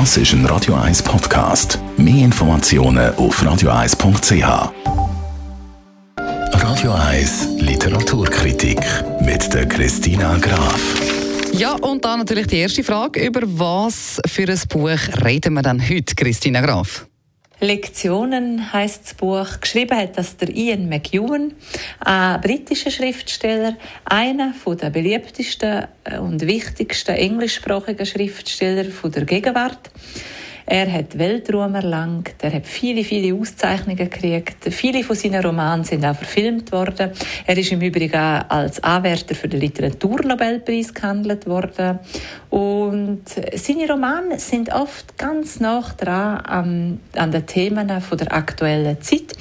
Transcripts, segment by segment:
Das ist ein Radio 1 Podcast. Mehr Informationen auf radio1.ch. Radio 1 Literaturkritik mit der Christina Graf. Ja, und dann natürlich die erste Frage. Über was für ein Buch reden wir denn heute, Christina Graf? Lektionen heißt das Buch. Geschrieben hat das der Ian McEwan, ein britischer Schriftsteller, einer der beliebtesten und wichtigsten englischsprachigen Schriftsteller der Gegenwart. Er hat Weltruhm erlangt, er hat viele, viele Auszeichnungen gekriegt. Viele von seinen Romanen sind auch verfilmt worden. Er ist im Übrigen auch als Anwärter für den Literaturnobelpreis gehandelt worden. Und seine Romane sind oft ganz nah dran an, an den Themen von der aktuellen Zeit.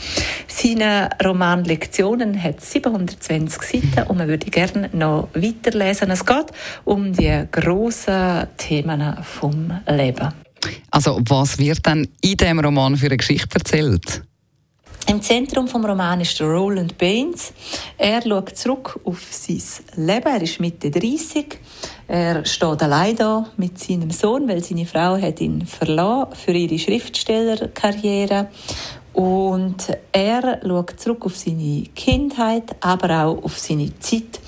Seine Roman Lektionen hat 720 Seiten und man würde gerne noch weiterlesen. Es geht um die grossen Themen vom Leben. Also was wird dann in dem Roman für eine Geschichte erzählt? Im Zentrum des Romans ist Roland Baines. Er schaut zurück auf sein Leben. Er ist Mitte 30. Er steht allein da mit seinem Sohn, weil seine Frau hat ihn verlassen für ihre Schriftstellerkarriere. Und er schaut zurück auf seine Kindheit, aber auch auf seine Zeit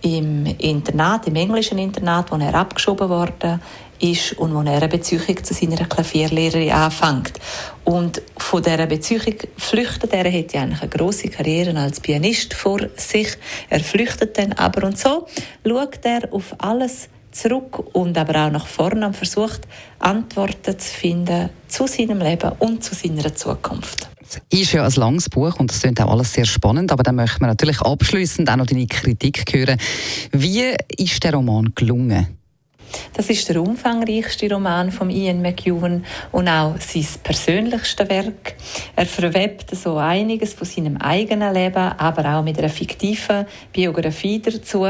im Internat, im englischen Internat, wo er abgeschoben wurde ist und wo er eine Beziehung zu seiner Klavierlehrerin anfängt. Und von dieser Beziehung flüchtet er. Er hat ja eigentlich eine grosse Karriere als Pianist vor sich. Er flüchtet dann aber und so schaut er auf alles zurück und aber auch nach vorne und versucht Antworten zu finden zu seinem Leben und zu seiner Zukunft. Es ist ja ein langes Buch und es klingt auch alles sehr spannend, aber dann möchten wir natürlich abschließend auch noch deine Kritik hören. Wie ist der Roman gelungen? Das ist der umfangreichste Roman von Ian McEwan und auch sein persönlichstes Werk. Er verwebt so einiges von seinem eigenen Leben, aber auch mit einer fiktiven Biografie dazu.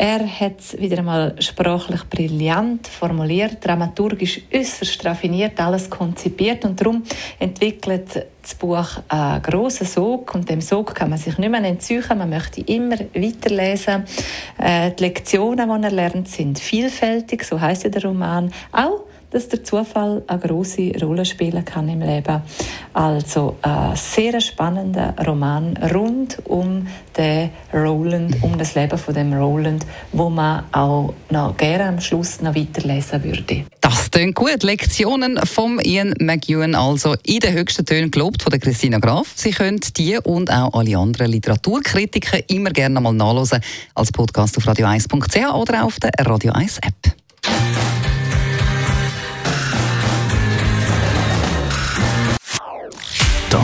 Er hat es wieder einmal sprachlich brillant formuliert, dramaturgisch äußerst raffiniert alles konzipiert und darum entwickelt das Buch einen grossen Sog und dem Sog kann man sich nicht mehr entziehen. Man möchte immer weiterlesen. Äh, die Lektionen, die er lernt, sind vielfältig, so heißt der Roman. Auch dass der Zufall eine große Rolle spielen kann im Leben. Also ein sehr spannender Roman rund um den Roland, um das Leben von dem Roland, wo man auch noch gerne am Schluss noch weiterlesen würde. Das klingt gut. Lektionen vom Ian McEwan, also in den höchsten Tönen gelobt von der Christina Graf. Sie können die und auch alle anderen Literaturkritiken immer gerne mal nachlesen als Podcast auf radio1.ch oder auf der Radio 1 App.